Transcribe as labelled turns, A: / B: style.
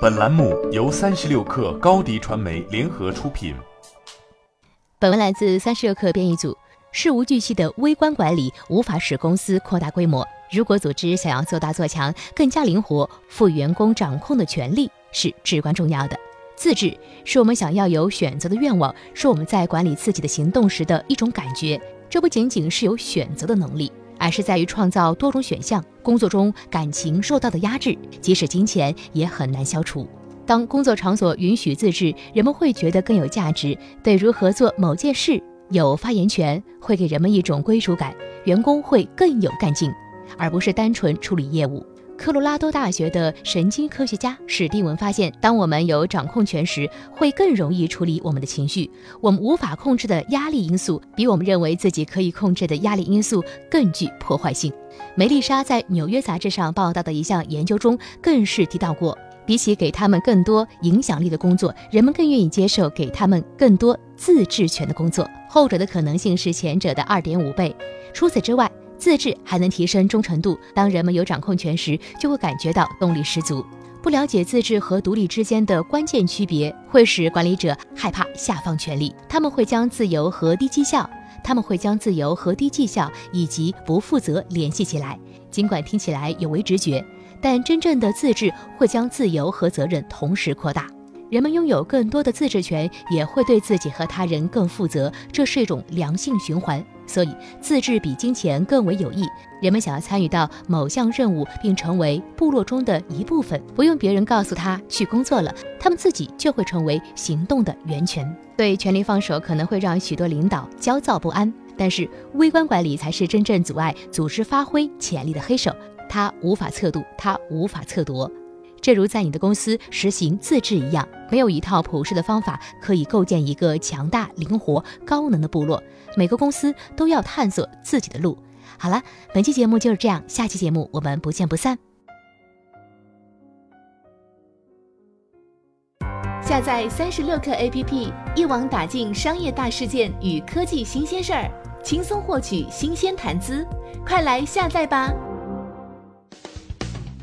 A: 本栏目由三十六氪高低传媒联合出品。
B: 本文来自三十六氪编译组。事无巨细的微观管理无法使公司扩大规模。如果组织想要做大做强，更加灵活，赋予员工掌控的权利是至关重要的。自治是我们想要有选择的愿望，是我们在管理自己的行动时的一种感觉。这不仅仅是有选择的能力，而是在于创造多种选项。工作中感情受到的压制，即使金钱也很难消除。当工作场所允许自治，人们会觉得更有价值，对如何做某件事有发言权，会给人们一种归属感，员工会更有干劲，而不是单纯处理业务。科罗拉多大学的神经科学家史蒂文发现，当我们有掌控权时，会更容易处理我们的情绪。我们无法控制的压力因素，比我们认为自己可以控制的压力因素更具破坏性。梅丽莎在《纽约杂志》上报道的一项研究中，更是提到过，比起给他们更多影响力的工作，人们更愿意接受给他们更多自治权的工作，后者的可能性是前者的二点五倍。除此之外，自治还能提升忠诚度。当人们有掌控权时，就会感觉到动力十足。不了解自治和独立之间的关键区别，会使管理者害怕下放权力。他们会将自由和低绩效，他们会将自由和低绩效以及不负责联系起来。尽管听起来有违直觉，但真正的自治会将自由和责任同时扩大。人们拥有更多的自治权，也会对自己和他人更负责。这是一种良性循环。所以，自治比金钱更为有益。人们想要参与到某项任务，并成为部落中的一部分，不用别人告诉他去工作了，他们自己就会成为行动的源泉。对权力放手可能会让许多领导焦躁不安，但是微观管理才是真正阻碍组织发挥潜力的黑手。它无法测度，它无法测夺。正如在你的公司实行自治一样，没有一套普世的方法可以构建一个强大、灵活、高能的部落。每个公司都要探索自己的路。好了，本期节目就是这样，下期节目我们不见不散。
C: 下载三十六课 APP，一网打尽商业大事件与科技新鲜事儿，轻松获取新鲜谈资。快来下载吧！